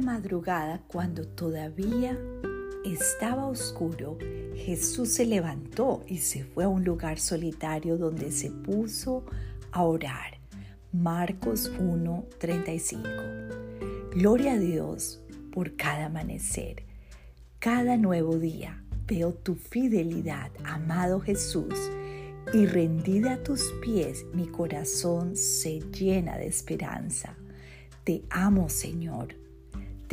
madrugada, cuando todavía estaba oscuro, Jesús se levantó y se fue a un lugar solitario donde se puso a orar. Marcos 1:35. Gloria a Dios por cada amanecer, cada nuevo día. Veo tu fidelidad, amado Jesús, y rendida a tus pies mi corazón se llena de esperanza. Te amo, Señor.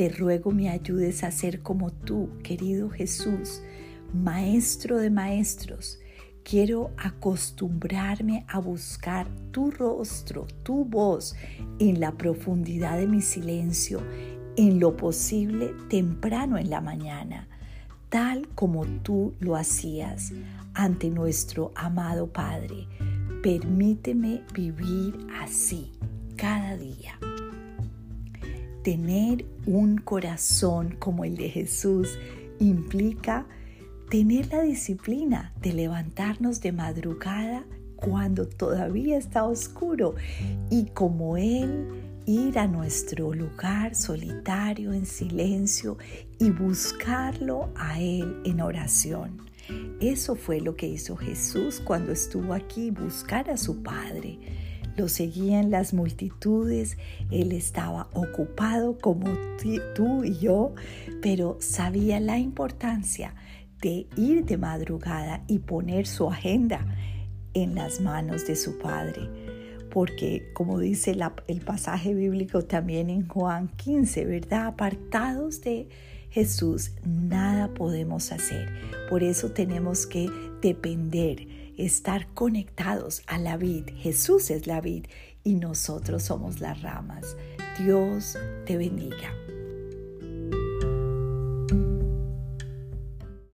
Te ruego me ayudes a ser como tú, querido Jesús, Maestro de Maestros. Quiero acostumbrarme a buscar tu rostro, tu voz en la profundidad de mi silencio, en lo posible temprano en la mañana, tal como tú lo hacías ante nuestro amado Padre. Permíteme vivir así cada día. Tener un corazón como el de Jesús implica tener la disciplina de levantarnos de madrugada cuando todavía está oscuro y como Él ir a nuestro lugar solitario en silencio y buscarlo a Él en oración. Eso fue lo que hizo Jesús cuando estuvo aquí, buscar a su Padre. Lo seguían las multitudes, él estaba ocupado como tú y yo, pero sabía la importancia de ir de madrugada y poner su agenda en las manos de su Padre. Porque como dice el pasaje bíblico también en Juan 15, ¿verdad? Apartados de Jesús, nada podemos hacer. Por eso tenemos que depender estar conectados a la vid. Jesús es la vid y nosotros somos las ramas. Dios te bendiga.